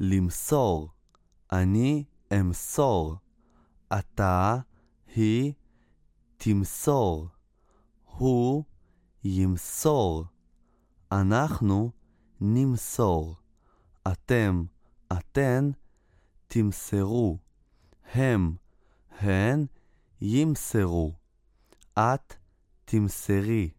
למסור, אני אמסור. אתה, היא, תמסור. הוא ימסור. אנחנו נמסור. אתם, אתן, תמסרו. הם, הן, ימסרו. את תמסרי.